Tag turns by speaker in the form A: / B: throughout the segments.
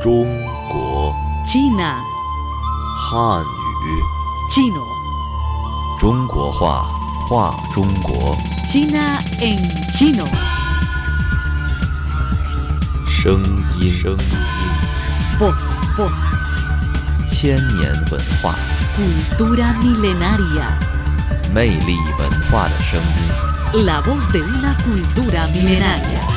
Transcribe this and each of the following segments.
A: 中国
B: China,
A: 汉语
B: chino,
A: 中国话话中国
B: China en chino.
A: 声音声音
B: Voz, voz,
A: 千年文化
B: cultura milenaria.
A: 魅力文化的声音。
B: La voz de una cultura milenaria.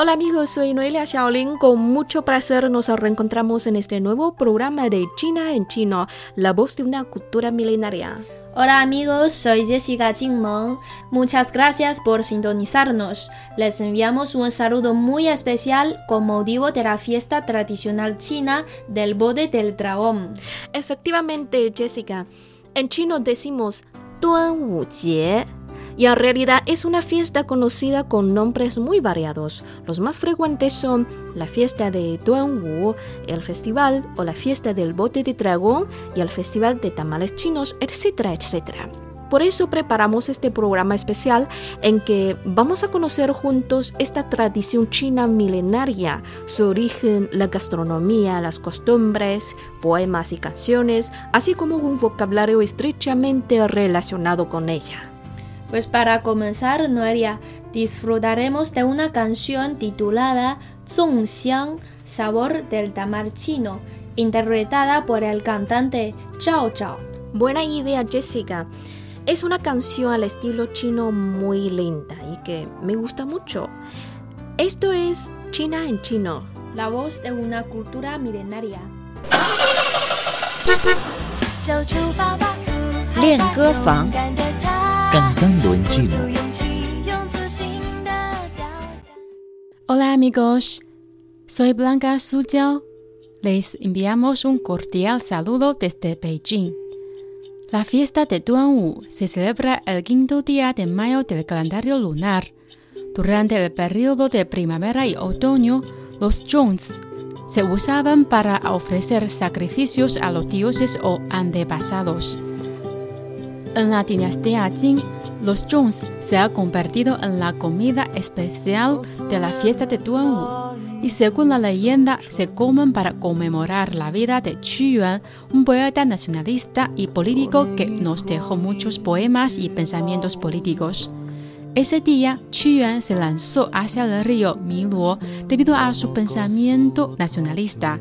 C: Hola amigos, soy Noelia Xiaolin. Con mucho placer nos reencontramos en este nuevo programa de China en chino, la voz de una cultura milenaria.
D: Hola amigos, soy Jessica Jingmeng. Muchas gracias por sintonizarnos. Les enviamos un saludo muy especial con motivo de la fiesta tradicional china del Bode del Dragón.
C: Efectivamente, Jessica, en chino decimos Tuanwujie y en realidad es una fiesta conocida con nombres muy variados. Los más frecuentes son la fiesta de Tuanwu, el festival o la fiesta del bote de dragón y el festival de tamales chinos, etcétera, etcétera. Por eso preparamos este programa especial en que vamos a conocer juntos esta tradición china milenaria, su origen, la gastronomía, las costumbres, poemas y canciones, así como un vocabulario estrechamente relacionado con ella.
D: Pues para comenzar, Noelia, disfrutaremos de una canción titulada Zhongxiang, sabor del tamal chino, interpretada por el cantante Zhao Zhao.
C: Buena idea, Jessica. Es una canción al estilo chino muy lenta y que me gusta mucho. Esto es China en chino.
D: La voz de una cultura milenaria.
E: 走
A: cantando en chino.
F: Hola amigos, soy Blanca Suyao. Les enviamos un cordial saludo desde Beijing. La fiesta de Duanwu se celebra el quinto día de mayo del calendario lunar. Durante el periodo de primavera y otoño, los zhongs se usaban para ofrecer sacrificios a los dioses o antepasados. En la dinastía Jin, los zhongs se han convertido en la comida especial de la fiesta de Duanwu y según la leyenda se comen para conmemorar la vida de Qu Yuan, un poeta nacionalista y político que nos dejó muchos poemas y pensamientos políticos. Ese día, Qu Yuan se lanzó hacia el río Miluo debido a su pensamiento nacionalista.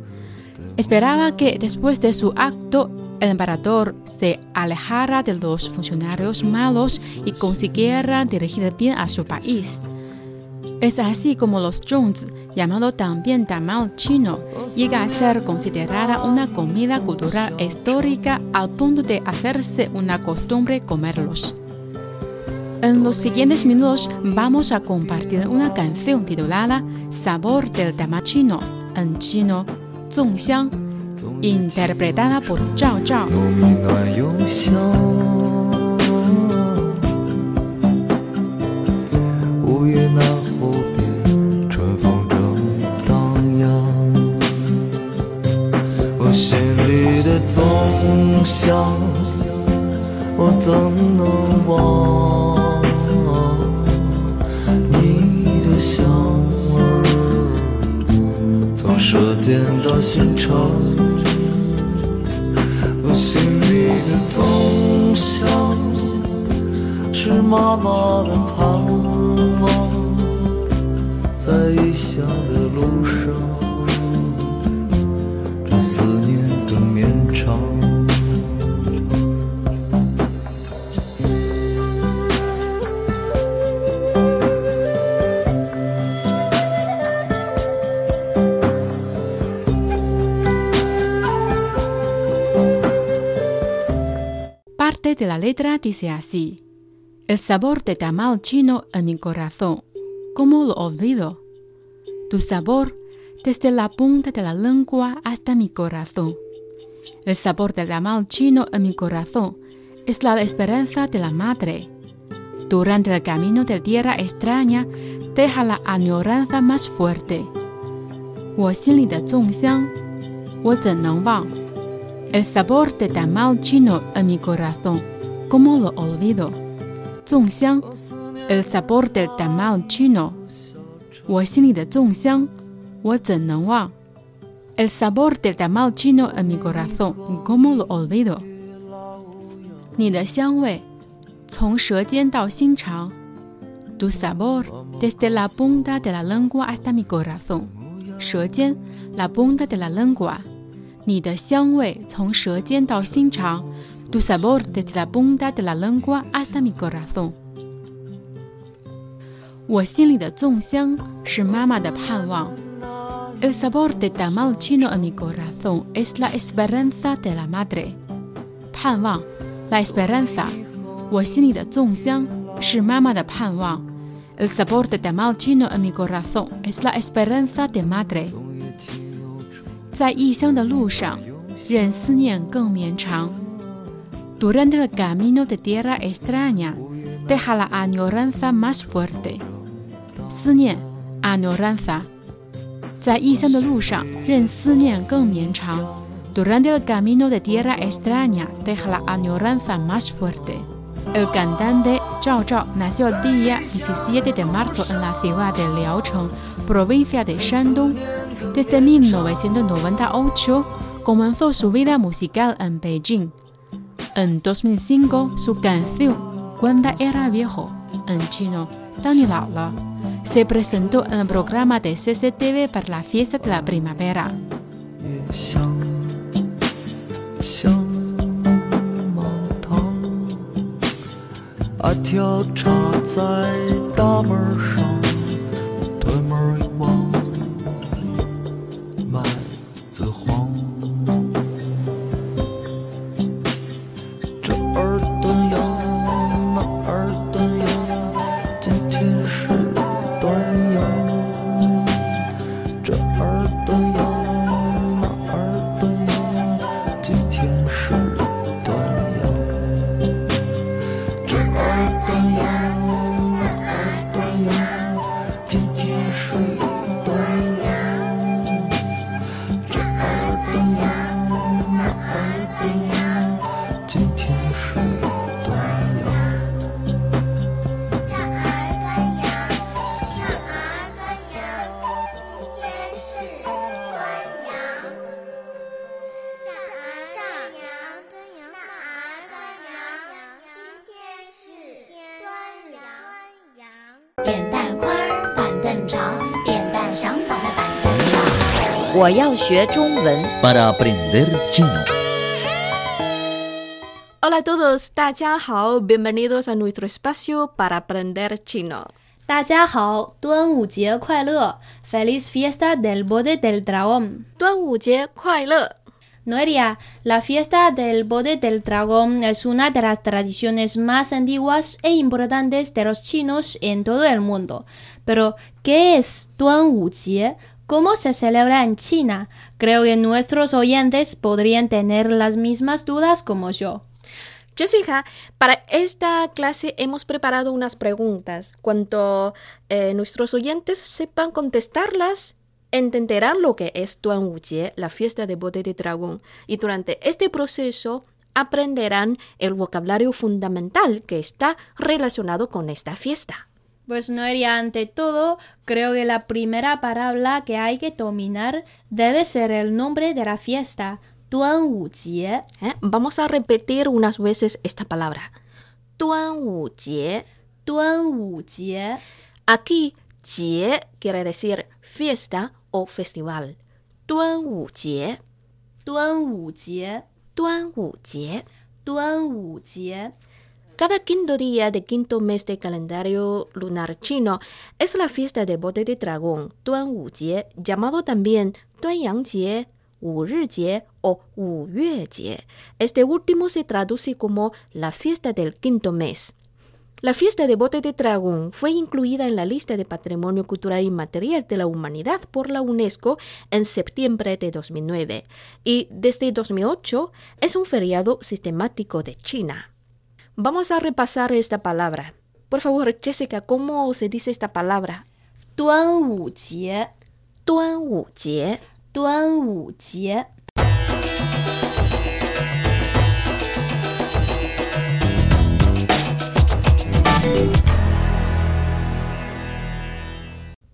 F: Esperaba que después de su acto el emperador se alejara de los funcionarios malos y consiguiera dirigir bien a su país. Es así como los zhongs, llamado también tamal chino, llega a ser considerada una comida cultural histórica al punto de hacerse una costumbre comerlos. En los siguientes minutos vamos a compartir una canción titulada Sabor del tamal chino, en chino, Zhongxiang, interpretada por Zhao Zhao.
G: 糯舌尖的寻常，我心里的走向，是妈妈的盼望。在异乡的路上，这思念更绵长。
F: de la letra dice así: El sabor de tamal chino en mi corazón, ¿cómo lo olvido? Tu sabor desde la punta de la lengua hasta mi corazón. El sabor del tamal chino en mi corazón es la esperanza de la madre. Durante el camino de tierra extraña, deja la añoranza más fuerte. 我心里的粽香，我怎能忘 ？El sabor de tamal chino en mi corazón, ¿cómo lo olvido? 粽香 el sabor del tamal chino. 我心里的粽香，我怎能忘？El sabor del tamal chino en mi corazón, ¿cómo lo olvido？你的香味从舌尖到心肠，tu sabor desde la punta de la lengua hasta mi corazón。舌尖，la punta de la lengua。 你的香味从舌尖到心肠，tu sabor desde la punta de la lengua hasta mi corazón。我心里的粽香是妈妈的盼望。El sabor del tamal chino en mi corazón es la esperanza de la madre。盼望，la esperanza。我心里的粽香是妈妈的盼望。El sabor del tamal chino en mi corazón es la esperanza de madre。在异乡的路上，任思念更绵长。Durante el camino de tierra extraña, deja la añoranza más fuerte。思念，añoranza，在异乡的路上，任思念更绵长。Durante el camino de tierra extraña, deja la añoranza más fuerte. El cantante Zhao Zhao nació el día 17 de marzo en la ciudad de Liaocheng, provincia de Shandong. Desde 1998 comenzó su vida musical en Beijing. En 2005, su canción Cuando era viejo, en chino, Dani La", se presentó en el programa de CCTV para la fiesta de la primavera.
A: Para aprender chino.
C: Hola a todos, 大家好，bienvenidos a nuestro espacio para aprender chino。
D: 大家好，端午节快乐！Feliz fiesta del Bode del Dragón。
C: 端午节快乐！
D: Noelia, la fiesta del Bode del Dragón es una de las tradiciones más antiguas e importantes de los chinos en todo el mundo. Pero, ¿qué es Duanwujie? ¿Cómo se celebra en China? Creo que nuestros oyentes podrían tener las mismas dudas como yo.
C: Jessica, para esta clase hemos preparado unas preguntas. Cuando eh, nuestros oyentes sepan contestarlas, entenderán lo que es Duanwujie, la fiesta de bote de dragón, y durante este proceso aprenderán el vocabulario fundamental que está relacionado con esta fiesta.
D: Pues Noelia, ante todo, creo que la primera palabra que hay que dominar debe ser el nombre de la fiesta, Duanwujie.
C: ¿eh? Vamos a repetir unas veces esta palabra. Duanwujie.
D: Duanwujie.
C: Aquí, jie quiere decir fiesta o festival. Duanwujie.
D: Duanwujie.
C: Duanwujie.
D: Duanwujie.
C: Cada quinto día de quinto mes del calendario lunar chino es la fiesta de bote de dragón, Duanwujie, llamado también Duanyang-jie, Wu-ri-jie o Wu-yue-jie. Este último se traduce como la fiesta del quinto mes. La fiesta de bote de dragón fue incluida en la lista de Patrimonio Cultural Inmaterial de la Humanidad por la UNESCO en septiembre de 2009 y desde 2008 es un feriado sistemático de China. Vamos a repasar esta palabra. Por favor, Jessica, ¿cómo se dice esta palabra?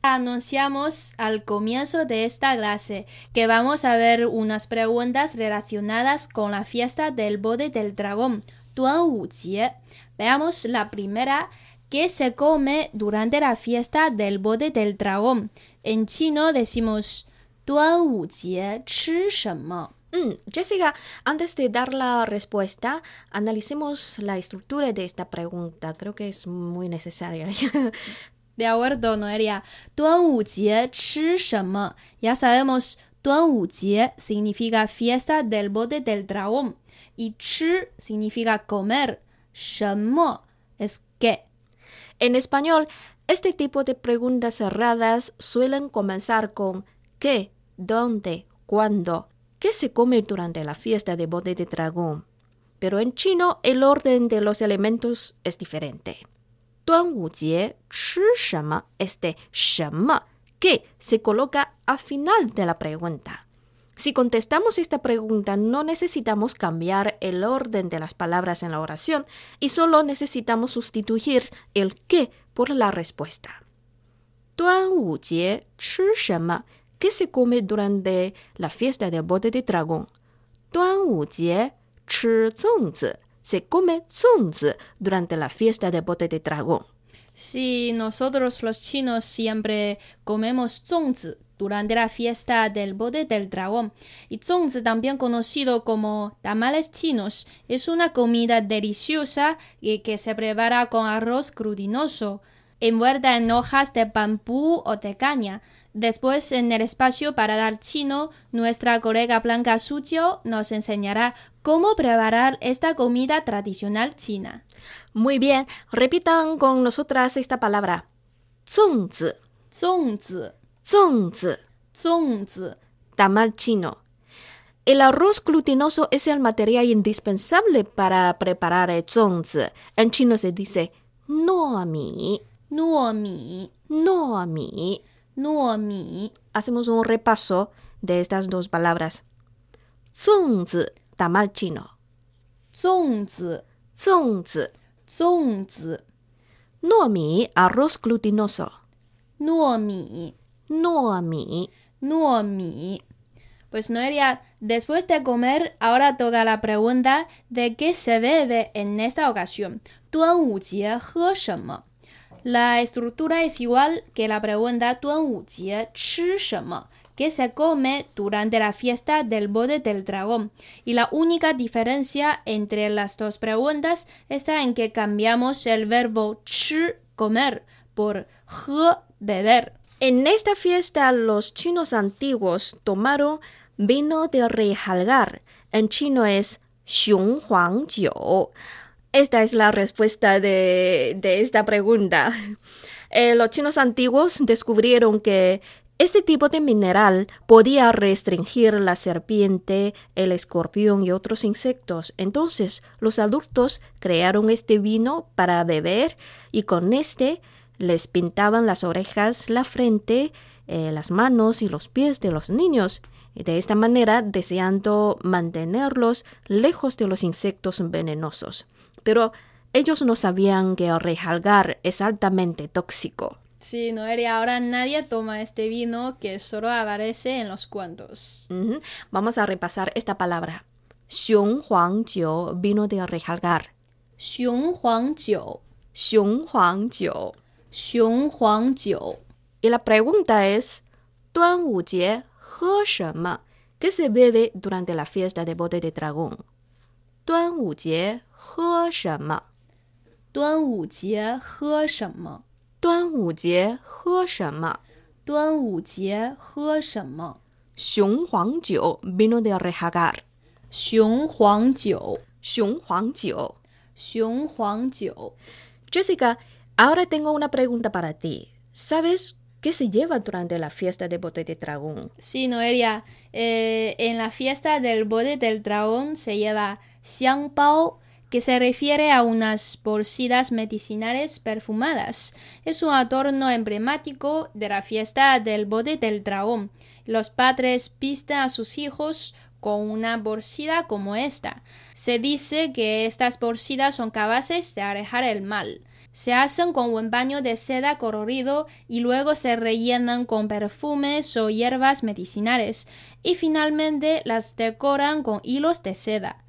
D: Anunciamos al comienzo de esta clase que vamos a ver unas preguntas relacionadas con la fiesta del Bode del Dragón, Tuanwujie. Veamos la primera, ¿qué se come durante la fiesta del Bode del Dragón? En chino decimos Tuanwujie 吃什么?
C: Mm, Jessica, antes de dar la respuesta, analicemos la estructura de esta pregunta. Creo que es muy necesaria.
D: De acuerdo, Noelia. 端午节吃什么? Ya sabemos, 端午节 significa fiesta del bote del dragón y chi significa comer. Shenmo es qué.
C: En español, este tipo de preguntas cerradas suelen comenzar con qué, dónde, cuándo, qué se come durante la fiesta de bote de dragón. Pero en chino el orden de los elementos es diferente. Duan Wu Jie, chi este shema, que se coloca al final de la pregunta. Si contestamos esta pregunta, no necesitamos cambiar el orden de las palabras en la oración y solo necesitamos sustituir el qué por la respuesta. Jie, ¿Qué se come durante la fiesta de bote de dragón? Duan Jie, Se come durante la fiesta de bote de dragón.
D: Si nosotros los chinos siempre comemos zongzi durante la fiesta del bote del dragón. Y zongzi, también conocido como tamales chinos, es una comida deliciosa que se prepara con arroz crudinoso, envuelta en hojas de bambú o de caña. Después, en el espacio para dar chino, nuestra colega Blanca Sucio nos enseñará ¿Cómo preparar esta comida tradicional china?
C: Muy bien, repitan con nosotras esta palabra. Zongzi. Zongzi.
D: Zongzi. Zongzi.
C: Tamal chino. El arroz glutinoso es el material indispensable para preparar el zongzi. En chino se dice nomi. Nomi.
D: Nomi. Nomi.
C: Hacemos un repaso de estas dos palabras. Zongzi tamal chino.
D: 粽子,
C: 粽子,
D: 粽子,
C: 糯米 arroz glutinoso.
D: 糯米,
C: 糯米,
D: 糯米. Pues Noelia, después de comer, ahora toca la pregunta de qué se bebe en esta ocasión. 端午节喝什么? La estructura es igual que la pregunta 端午节吃什么 que se come durante la fiesta del bode del dragón. Y la única diferencia entre las dos preguntas está en que cambiamos el verbo chi comer por he beber.
C: En esta fiesta los chinos antiguos tomaron vino de rejalgar. En chino es xiong huang jiu. Esta es la respuesta de, de esta pregunta. Eh, los chinos antiguos descubrieron que este tipo de mineral podía restringir la serpiente, el escorpión y otros insectos. Entonces los adultos crearon este vino para beber y con este les pintaban las orejas, la frente, eh, las manos y los pies de los niños. De esta manera deseando mantenerlos lejos de los insectos venenosos. Pero ellos no sabían que el rejalgar es altamente tóxico.
D: Sí, no Eria, ahora nadie toma este vino que solo aparece en los cuentos.
C: Vamos a repasar esta palabra. Xiong Huang Jiu, vino de rejalgar.
D: Xiong Huang Jiu.
C: Xiong Huang Jiu.
D: Xiong Huang Jiu.
C: Y la pregunta es, Duan Wu Jie, he shenme? ¿Qué se bebe durante la fiesta de bote de dragón? Duan Wu Jie, he
D: shenme? Duan Wu Jie, he shenme?
C: 端午节喝什么?
D: 端午节喝什么?
C: 雄黄酒 vino de rejalgar.
D: 雄黄酒,
C: 雄黄酒.
D: 雄黄酒.
C: Jessica, ahora tengo una pregunta para ti. ¿Sabes qué se lleva durante la fiesta de bote de dragón?
D: Sí, Noelia, eh, en la fiesta del bote del dragón se lleva xiangbao, que se refiere a unas bolsitas medicinales perfumadas. Es un adorno emblemático de la fiesta del bote del dragón. Los padres visten a sus hijos con una bolsita como esta. Se dice que estas bolsitas son capaces de alejar el mal. Se hacen con un baño de seda colorido y luego se rellenan con perfumes o hierbas medicinales y finalmente las decoran con hilos de seda.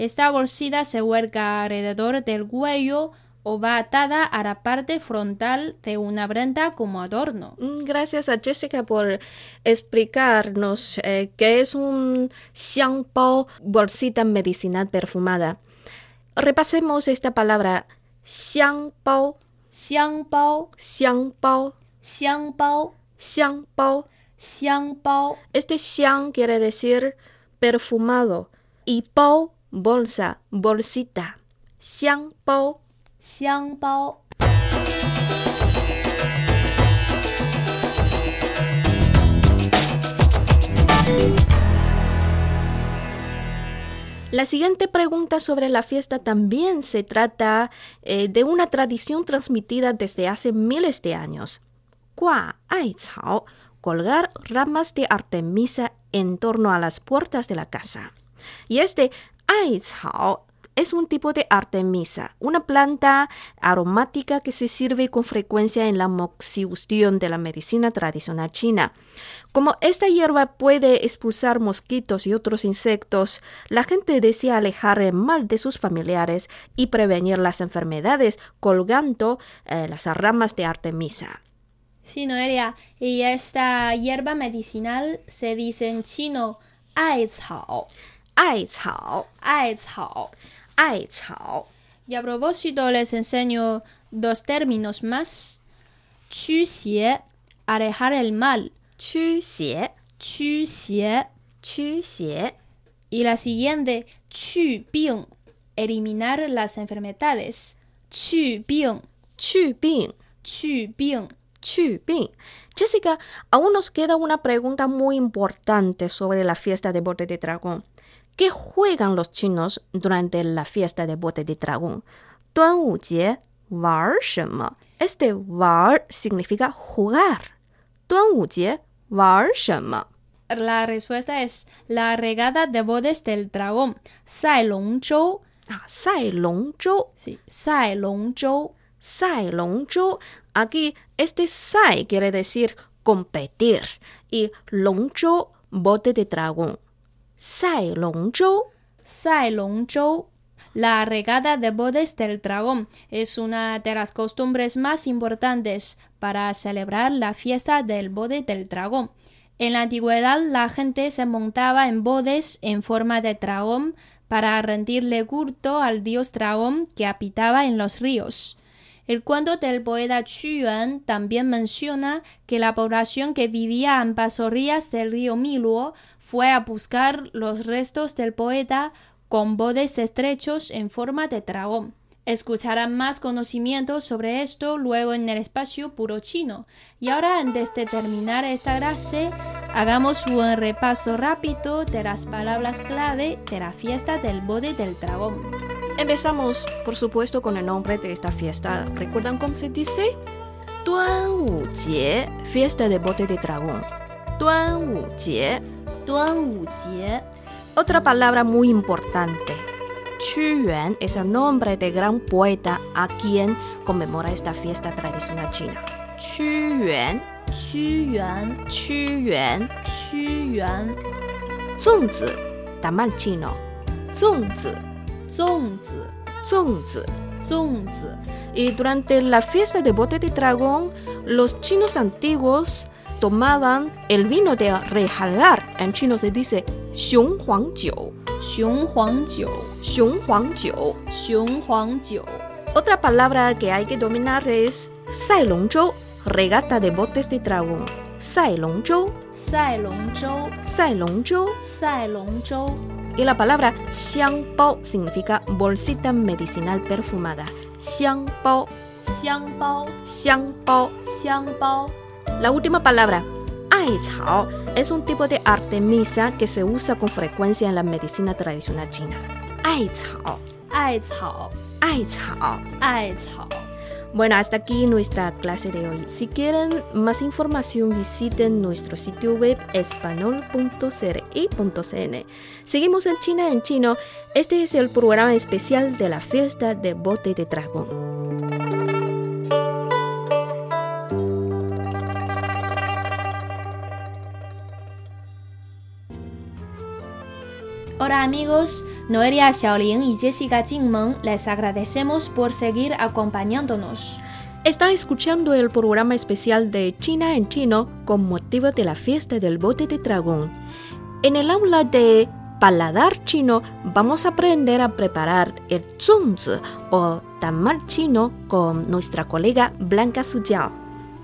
D: Esta bolsita se huerca alrededor del cuello o va atada a la parte frontal de una prenda como adorno.
C: Mm, gracias a Jessica por explicarnos eh, qué es un xiangbao, bolsita medicinal perfumada. Repasemos esta palabra xiangbao. Xiangbao.
D: Xiangbao.
C: Xiangbao.
D: Xiangbao. Xiangbao.
C: Este xiang quiere decir perfumado y bao bolsa, bolsita. xiangbao.
D: 香包。
C: La siguiente pregunta sobre la fiesta también se trata eh, de una tradición transmitida desde hace miles de años. Gua ai cao, colgar ramas de artemisa en torno a las puertas de la casa. Y este ai cao es un tipo de artemisa, una planta aromática que se sirve con frecuencia en la moxibustión de la medicina tradicional china. Como esta hierba puede expulsar mosquitos y otros insectos, la gente desea alejar el mal de sus familiares y prevenir las enfermedades colgando eh, las ramas de artemisa.
D: Sí, Noelia, y esta hierba medicinal se dice en chino 艾草，
C: Ai cao,
D: 艾草。
C: ai cao.
D: Y a propósito les enseño dos términos más. 驱邪, alejar el mal.
C: 驱邪,
D: 驱邪。
C: 驱邪.
D: Y la siguiente, 去病, eliminar las enfermedades. 去病，
C: 去病,
D: 去病。
C: 去病. Jessica, aún nos queda una pregunta muy importante sobre la fiesta de bote de dragón. ¿Qué juegan los chinos durante la fiesta de bote de dragón? Wu war shema. Este war significa jugar. Wu Jie, war shema.
D: La respuesta es la regada de bodes del dragón. Sai Long Zhou.
C: Ah, Sai Long
D: Zhou. Sai Long Zhou.
C: Sai Long Zhou. Aquí este Sai quiere decir competir y Long Zhou, bote de dragón. 赛龙舟.
D: 赛龙舟。La regada de bodes del dragón es una de las costumbres más importantes para celebrar la fiesta del bode del dragón. En la antigüedad la gente se montaba en bodes en forma de dragón para rendirle culto al dios dragón que habitaba en los ríos. El cuento del poeta Qu Yuan también menciona que la población que vivía a ambas orillas del río Miluo fue a buscar los restos del poeta con bodes estrechos en forma de dragón. Escucharán más conocimientos sobre esto luego en el espacio puro chino. Y ahora, antes de terminar esta clase, hagamos un repaso rápido de las palabras clave de la fiesta del bode del dragón.
C: Empezamos, por supuesto, con el nombre de esta fiesta. ¿Recuerdan cómo se dice? Duan Wu Jie, fiesta de bote de dragón.
D: Duan Wu Jie.
C: Otra palabra muy importante. Chu Yuan es el nombre del gran poeta a quien conmemora esta fiesta tradicional china. Chu Yuan.
D: Chu Yuan.
C: Chu Yuan.
D: Chu Yuan.
C: Zongzi, tamal chino. Zongzi. Zongzi.
D: Zongzi. Zongzi.
C: Y durante la fiesta de bote de dragón, los chinos antiguos tomaban el vino de regalar. En chino se dice Xiong
D: Huang Jiu. Xiong
C: Huang Jiu. Xiong
D: huangjiu, Xiong Huang
C: Otra palabra que hay que dominar es Sai longzhou, regata de botes de dragón. Sai Long
D: Zhou. Sai Long
C: Zhou. Sai longzhou.
D: Sai Long Zhou.
C: Y la palabra Xiang Bao significa bolsita medicinal perfumada. Xiang Bao.
D: Xiang Bao.
C: Xiang Bao.
D: Xiang Bao.
C: La última palabra, Aichao, es un tipo de artemisa que se usa con frecuencia en la medicina tradicional china.
D: Aichao.
C: Aichao.
D: Aichao. Aichao.
C: Bueno, hasta aquí nuestra clase de hoy. Si quieren más información, visiten nuestro sitio web español.cri.cn. Seguimos en China en chino. Este es el programa especial de la fiesta de bote de dragón.
D: Hola amigos, Noelia Xiaolin y Jessica Jingmeng les agradecemos por seguir acompañándonos.
H: Está escuchando el programa especial de China en chino con motivo de la fiesta del bote de dragón. En el aula de paladar chino vamos a aprender a preparar el zunzi o tamal chino con nuestra colega Blanca Sujiao.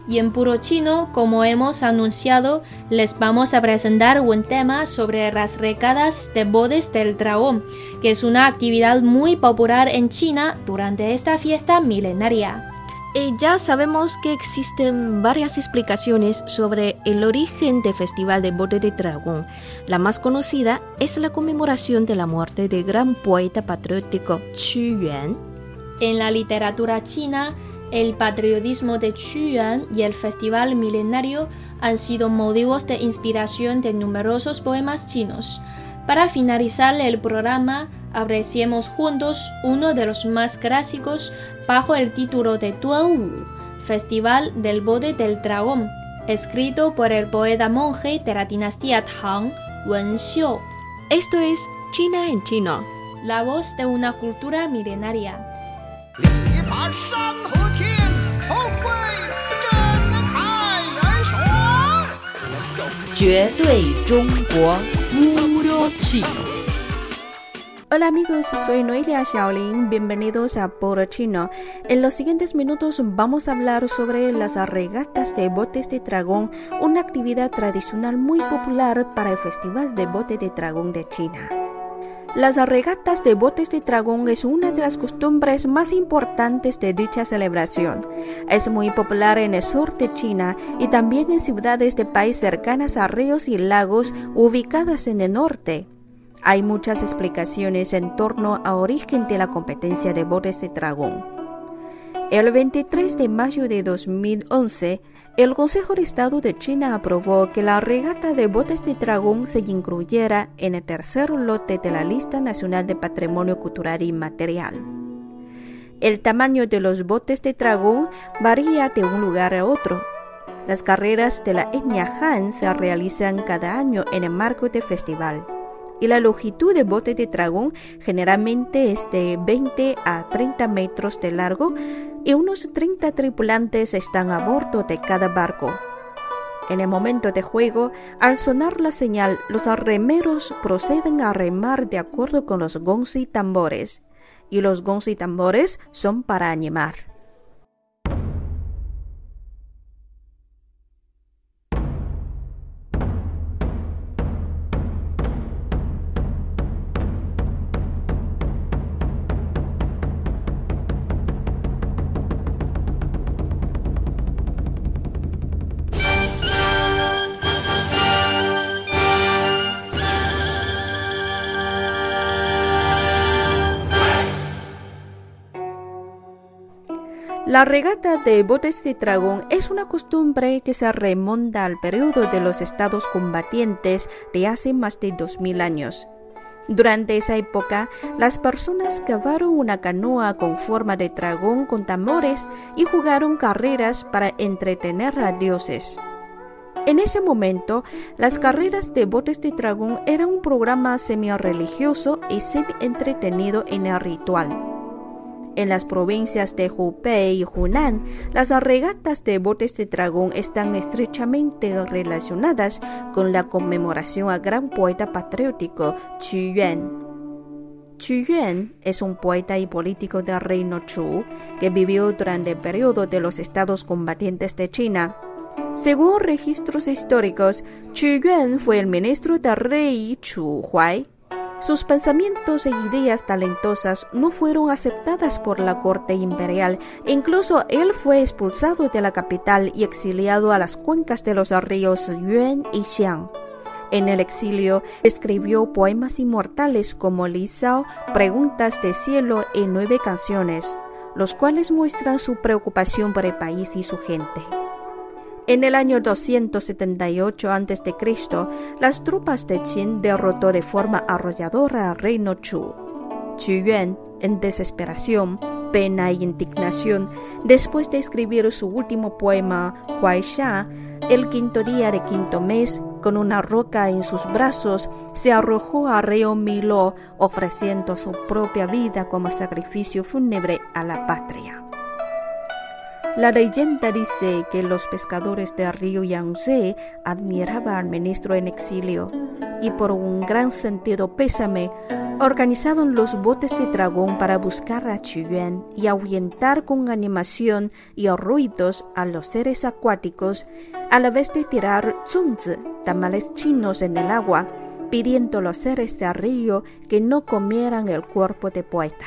D: Y en puro chino, como hemos anunciado, les vamos a presentar un tema sobre las regadas de bodes del dragón, que es una actividad muy popular en China durante esta fiesta milenaria.
H: Y ya sabemos que existen varias explicaciones sobre el origen del Festival de Bote de Dragón. La más conocida es la conmemoración de la muerte del gran poeta patriótico Qu Yuan.
D: En la literatura china, el patriotismo de Yuan y el festival milenario han sido motivos de inspiración de numerosos poemas chinos. Para finalizar el programa, apreciemos juntos uno de los más clásicos bajo el título de Wu, Festival del Bode del Dragón, escrito por el poeta monje de la dinastía Tang, Wen Xiu.
H: Esto es China en chino.
D: La voz de una cultura milenaria.
I: 力拔山河天，宏伟震开元玄。
B: 绝对中国 puro chino.
H: Hola amigos, soy Noelia Xiaolin, bienvenidos a Puro Chino. En los siguientes minutos vamos a hablar sobre las regatas de botes de dragón, una actividad tradicional muy popular para el Festival de Bote de Dragón de China. Las regatas de botes de dragón es una de las costumbres más importantes de dicha celebración. Es muy popular en el sur de China y también en ciudades de países cercanas a ríos y lagos ubicadas en el norte. Hay muchas explicaciones en torno al origen de la competencia de botes de dragón. El 23 de mayo de 2011, el Consejo de Estado de China aprobó que la regata de botes de dragón se incluyera en el tercer lote de la lista nacional de patrimonio cultural inmaterial. El tamaño de los botes de dragón varía de un lugar a otro. Las carreras de la etnia Han se realizan cada año en el marco del festival y la longitud de bote de dragón generalmente es de 20 a 30 metros de largo y unos 30 tripulantes están a bordo de cada barco. En el momento de juego, al sonar la señal, los remeros proceden a remar de acuerdo con los gongs y tambores, y los gongs y tambores son para animar. La regata de botes de dragón es una costumbre que se remonta al periodo de los estados combatientes de hace más de 2000 años. Durante esa época, las personas cavaron una canoa con forma de dragón con tambores y jugaron carreras para entretener a dioses. En ese momento, las carreras de botes de dragón eran un programa semi-religioso y semi-entretenido en el ritual. En las provincias de Hubei y Hunan, las regatas de botes de dragón están estrechamente relacionadas con la conmemoración al gran poeta patriótico Qu Yuan. Qu Yuan es un poeta y político del reino Chu que vivió durante el periodo de los estados combatientes de China. Según registros históricos, Qu Yuan fue el ministro del rey Chu Huai sus pensamientos e ideas talentosas no fueron aceptadas por la corte imperial. Incluso él fue expulsado de la capital y exiliado a las cuencas de los ríos Yuan y Xiang. En el exilio escribió poemas inmortales como Li Sao, Preguntas de Cielo y nueve canciones, los cuales muestran su preocupación por el país y su gente. En el año 278 a.C., las tropas de Qin derrotó de forma arrolladora al reino Chu. Qu Yuan, en desesperación, pena e indignación después de escribir su último poema, Huaisha, el quinto día de quinto mes, con una roca en sus brazos, se arrojó al río Milo, ofreciendo su propia vida como sacrificio fúnebre a la patria. La leyenda dice que los pescadores del río Yangtze admiraban al ministro en exilio y por un gran sentido pésame organizaban los botes de dragón para buscar a Chuyuan y ahuyentar con animación y ruidos a los seres acuáticos a la vez de tirar zunzi, tamales chinos en el agua, pidiendo a los seres del río que no comieran el cuerpo de poeta.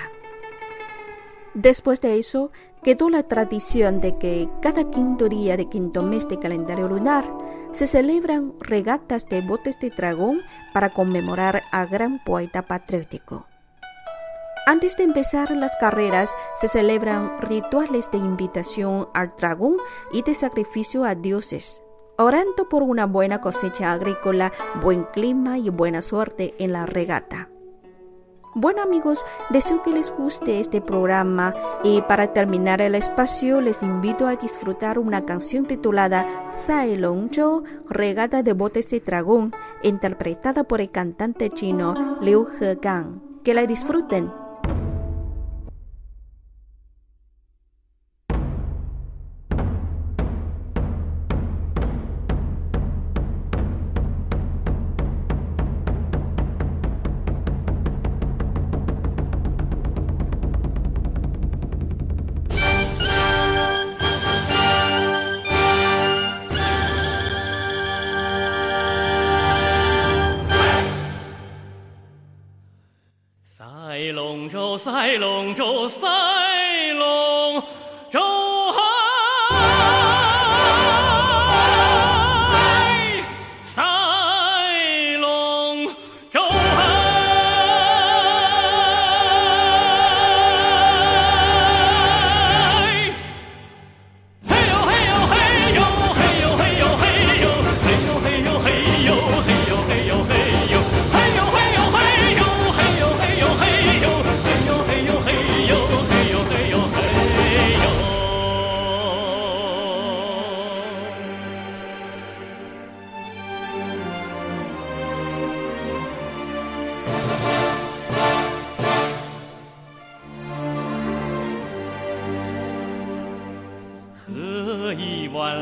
H: Después de eso, quedó la tradición de que cada quinto día de quinto mes de calendario lunar se celebran regatas de botes de dragón para conmemorar a gran poeta patriótico. Antes de empezar las carreras se celebran rituales de invitación al dragón y de sacrificio a dioses, orando por una buena cosecha agrícola, buen clima y buena suerte en la regata. Bueno amigos, deseo que les guste este programa y para terminar el espacio les invito a disfrutar una canción titulada Sai Long Zhou, Regata de Botes de Dragón, interpretada por el cantante chino Liu Hegang. Que la disfruten.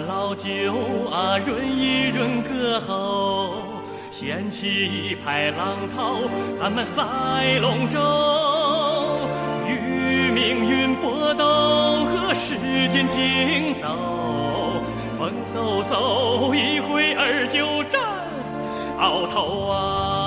J: 老酒啊，润一润歌喉，掀起一排浪涛，咱们赛龙舟，与命运搏斗，和时间竞走，风嗖嗖一挥儿就战鳌头啊！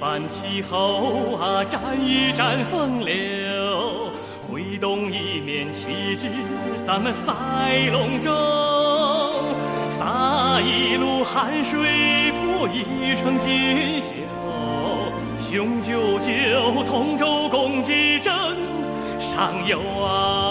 J: 撑一番气候啊，战一战风流，挥动一面旗帜，咱们赛龙舟，洒一路汗水，谱一程锦绣，雄赳赳，同舟共济争上游啊！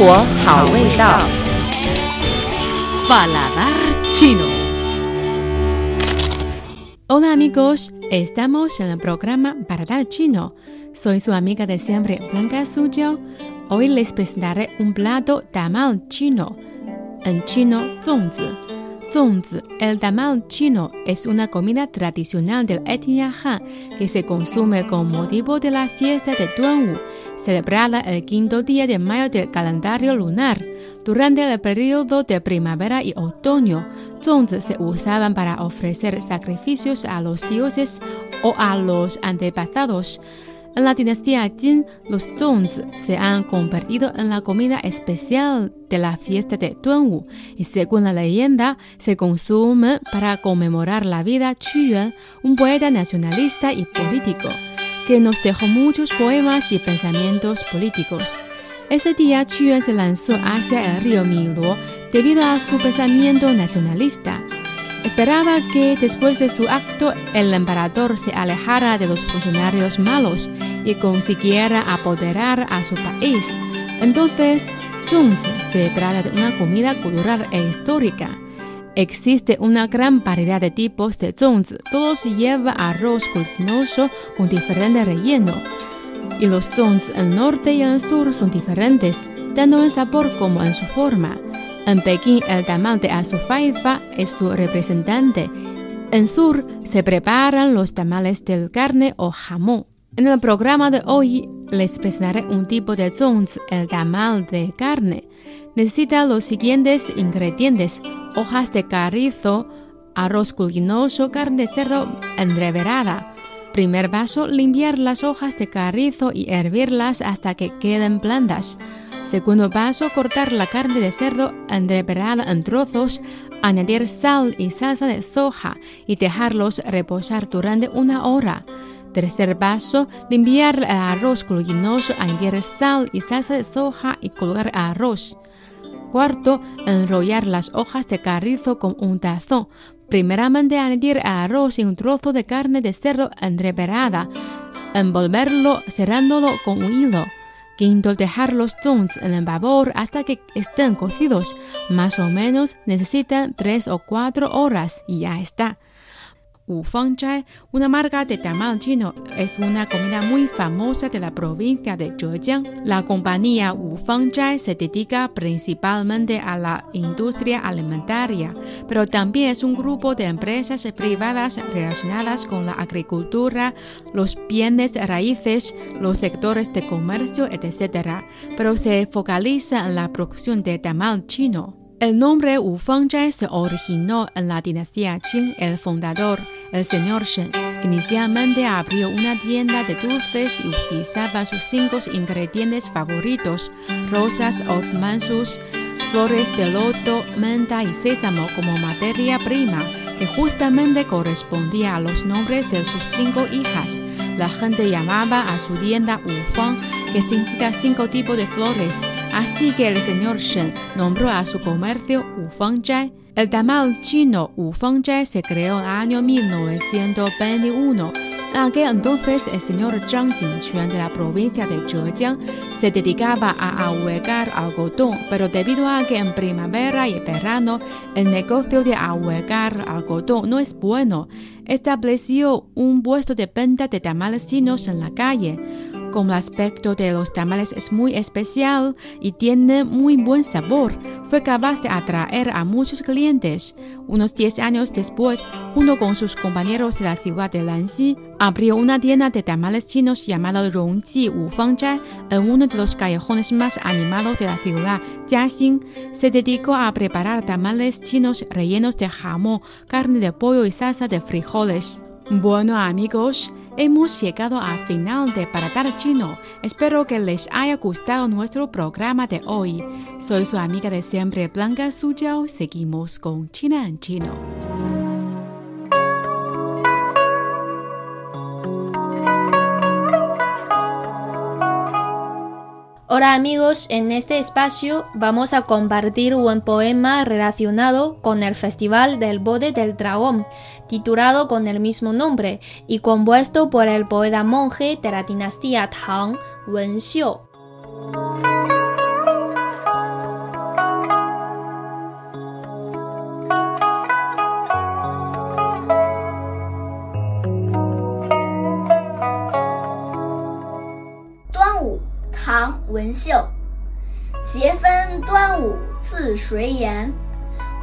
B: 国好味道。
F: Paladar chino. Hola amigos, estamos en el programa Paladar chino. Soy su amiga de siempre, Blanca Suzhou. Hoy les presentaré un plato tamal chino. En chino, zongzi. Zongzi, el tamal chino, es una comida tradicional de la etnia Han que se consume con motivo de la fiesta de Duanwu, celebrada el quinto día de mayo del calendario lunar. Durante el periodo de primavera y otoño, zongzi se usaban para ofrecer sacrificios a los dioses o a los antepasados. En la dinastía Jin, los zongzi se han convertido en la comida especial de la fiesta de Duanwu y según la leyenda se consume para conmemorar la vida Qu un poeta nacionalista y político que nos dejó muchos poemas y pensamientos políticos. Ese día Qu se lanzó hacia el río Miluo debido a su pensamiento nacionalista. Esperaba que después de su acto el emperador se alejara de los funcionarios malos y consiguiera apoderar a su país. Entonces, zongzi se trata de una comida cultural e histórica. Existe una gran variedad de tipos de zongzi, todos llevan arroz glutinoso con diferente relleno. Y los zongzi en el norte y en el sur son diferentes, tanto en sabor como en su forma. En Pekín, el tamal de azufaifa es su representante. En sur se preparan los tamales de carne o jamón. En el programa de hoy les presentaré un tipo de zongzi, el tamal de carne. Necesita los siguientes ingredientes: hojas de carrizo, arroz glutinoso, carne de cerdo entreverada. Primer paso, limpiar las hojas de carrizo y hervirlas hasta que queden blandas. Segundo paso, cortar la carne de cerdo entreverada en trozos, añadir sal y salsa de soja y dejarlos reposar durante una hora. Tercer paso, limpiar el arroz glutinoso, añadir sal y salsa de soja y colocar arroz. Cuarto, enrollar las hojas de carrizo con un tazón. Primeramente añadir arroz y un trozo de carne de cerdo entreverada. Envolverlo cerrándolo con un hilo. Quinto, dejar los zongzi en el vapor hasta que estén cocidos. Más o menos necesitan 3 o 4 horas y ya está. Zhai, una marca de tamal chino, es una comida muy famosa de la provincia de Zhejiang. La compañía Zhai se dedica principalmente a la industria alimentaria, pero también es un grupo de empresas privadas relacionadas con la agricultura, los bienes raíces, los sectores de comercio, etc. Pero se focaliza en la producción de tamal chino. El nombre Wufeng Zhai se originó en la dinastía Qing. El fundador, el señor Shen, inicialmente abrió una tienda de dulces y utilizaba sus cinco ingredientes favoritos: rosas osmansus, flores de loto, menta y sésamo como materia prima, que justamente correspondía a los nombres de sus cinco hijas. La gente llamaba a su tienda Wufeng, que significa cinco tipos de flores. Así que el señor Shen nombró a su comercio Wufeng Zhai. El tamal chino Wufeng Zhai se creó en el año 1921. En aquel entonces, el señor Zhang Jinquan de la provincia de Zhejiang se dedicaba a ahuecar algodón, pero debido a que en primavera y verano el negocio de ahuecar algodón no es bueno, estableció un puesto de venta de tamales chinos en la calle. Como el aspecto de los tamales es muy especial y tiene muy buen sabor, fue capaz de atraer a muchos clientes. Unos 10 años después, junto con sus compañeros de la ciudad de Lanxi, abrió una tienda de tamales chinos llamada Rongji Wufeng Zhai en uno de los callejones más animados de la ciudad, Jiaxing. Se dedicó a preparar tamales chinos rellenos de jamón, carne de pollo y salsa de frijoles. Bueno amigos, Hemos llegado al final de Paradar Chino. Espero que les haya gustado nuestro programa de hoy. Soy su amiga de siempre Blanca Suyao. Seguimos con China en Chino.
D: Hola amigos, en este espacio vamos a compartir un poema relacionado con el Festival del Bode del Dragón, titulado con el mismo nombre y compuesto por el poeta monje de la dinastía Tang, Wen Xiu.
K: 端午，唐·文秀。节分端午自谁言？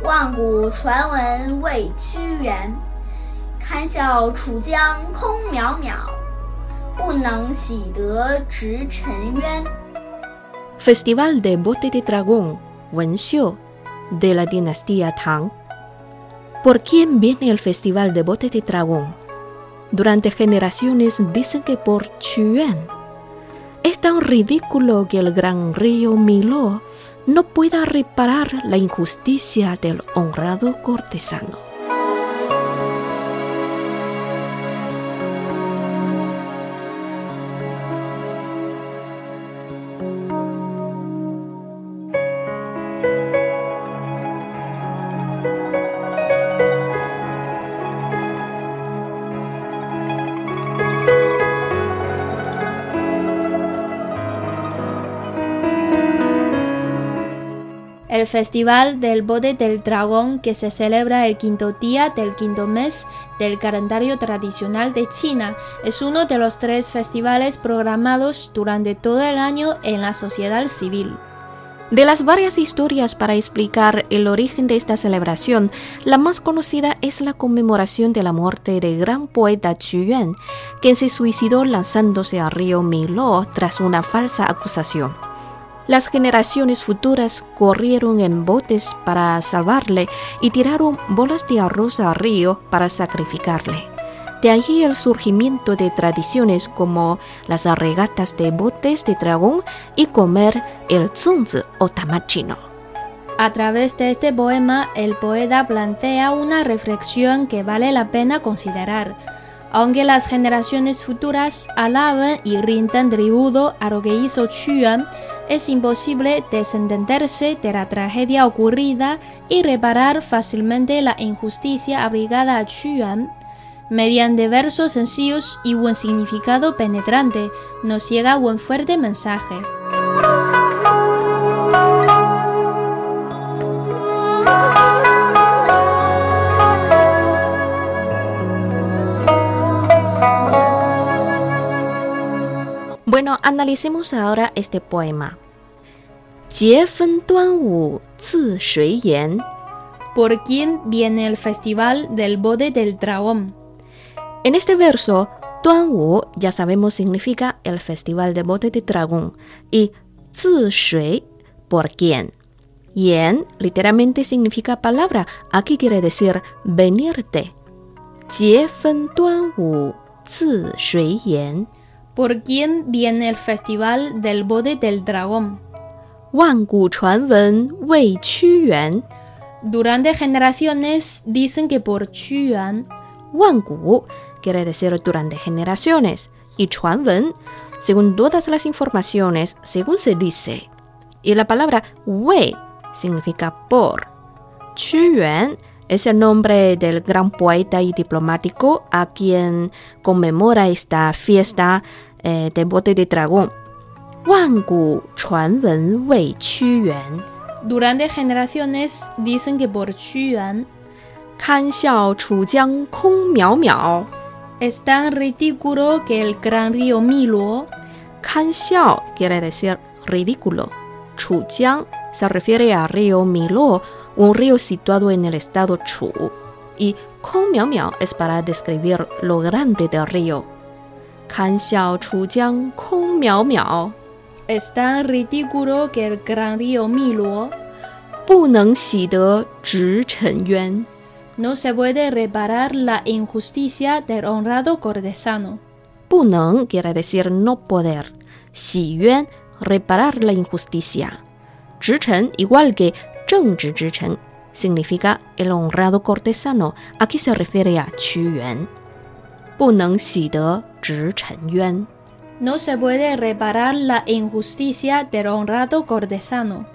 K: 万古传闻为屈原。 堪笑楚江空渺渺，不能洗得直沉冤。
C: Festival de Bote de Dragón, Wenxiu, de la dinastía Tang. ¿Por quién viene el Festival de Bote de Dragón? Durante generaciones dicen que por Chuan. Es tan ridículo que el gran río Milo no pueda reparar la injusticia del honrado cortesano.
D: Festival del Bode del Dragón, que se celebra el quinto día del quinto mes del calendario tradicional de China, es uno de los tres festivales programados durante todo el año en la sociedad civil.
C: De las varias historias para explicar el origen de esta celebración, la más conocida es la conmemoración de la muerte del gran poeta Qu Yuan, quien se suicidó lanzándose al río Milo tras una falsa acusación. Las generaciones futuras corrieron en botes para salvarle y tiraron bolas de arroz al río para sacrificarle. De allí el surgimiento de tradiciones como las regatas de botes de dragón y comer el zunzi o tamachino.
D: A través de este poema, el poeta plantea una reflexión que vale la pena considerar. Aunque las generaciones futuras alaben y rinden tributo a lo que hizo Chuan, es imposible desentenderse de la tragedia ocurrida y reparar fácilmente la injusticia abrigada a Chuan. Mediante versos sencillos y un significado penetrante, nos llega un fuerte mensaje.
C: Bueno, analicemos ahora este poema.
D: ¿Por quién viene el festival del bode del dragón?
C: En este verso, Tuan Wu ya sabemos significa el festival del bote de dragón y Shui por quién. Yen literalmente significa palabra, aquí quiere decir venirte.
D: ¿Por quién viene el festival del Bode del Dragón?
C: 万古传闻为屈原。
D: Durante generaciones dicen que por Chuan,
C: 万古 quiere decir durante generaciones y 传闻 según todas las informaciones, según se dice. Y la palabra wei significa por. Qu Yuan es el nombre del gran poeta y diplomático a quien conmemora esta fiesta eh, de bote de dragón.
D: Durante generaciones dicen que por
C: Chu Yuan
D: es tan ridículo que el gran río Milo.
C: Kanxiao quiere decir ridículo. Chujiang se refiere a río Milo, un río situado en el estado Chu. Y Kong Miao Miao es para describir lo grande del río. 堪笑楚江空渺渺，
D: es tan ridículo que el gran río Milo
C: 不能洗得直沉冤。
D: no se puede reparar la injusticia del honrado cortesano.
C: 不能 quiere decir no poder. 洗冤 reparar la injusticia. 直臣 igual que 正直之臣 significa el honrado cortesano. Aquí se refiere a 屈原。 不能洗得直沉冤。
D: No se puede reparar la injusticia del honrado cortesano.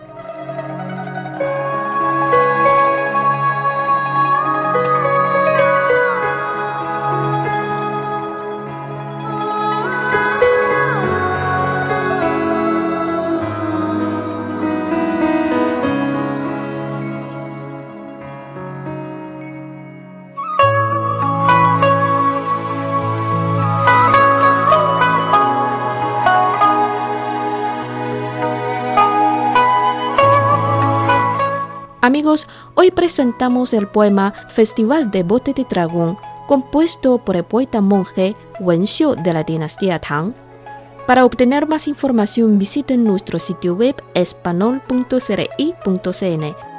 C: Amigos, hoy presentamos el poema Festival de Bote de Dragón, compuesto por el poeta monje Wen Xiu de la dinastía Tang. Para obtener más información visiten nuestro sitio web espanol.cri.cn.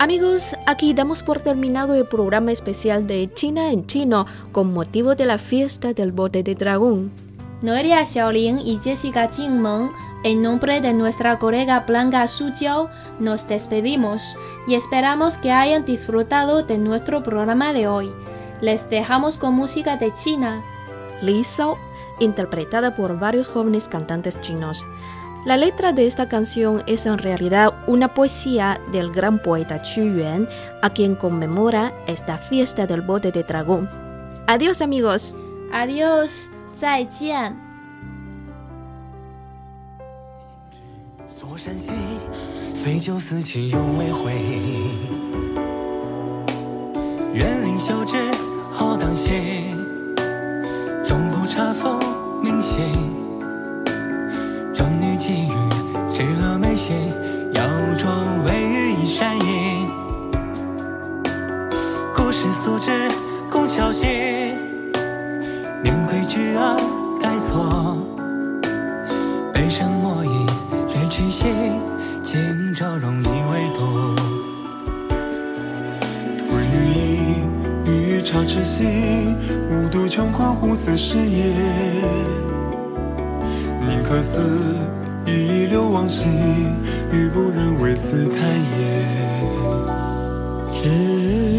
C: Amigos, aquí damos por terminado el programa especial de China en chino con motivo de la fiesta del bote de dragón.
D: Noelia Xiaolin y Jessica Jingmeng, en nombre de nuestra colega Blanca Sujiao, nos despedimos y esperamos que hayan disfrutado de nuestro programa de hoy. Les dejamos con música de China.
C: Li Sao, interpretada por varios jóvenes cantantes chinos. La letra de esta canción es en realidad una poesía del gran poeta Qu Yuan, a quien conmemora esta fiesta del bote de dragón. Adiós amigos.
D: Adiós, 再见。
G: 锁山西，岁酒思亲永未回。园林修枝好当歇，中不茶否明歇。 长女寄语，知蛾眉兮；腰中为玉一山衣。故事素知，共巧西。念归去而待错，悲声莫以泪群心。今朝容易为多。
L: 独日已欲朝之夕，无独穷困乎此事也。可思忆，一流往昔，欲不忍为此叹也。
G: 只。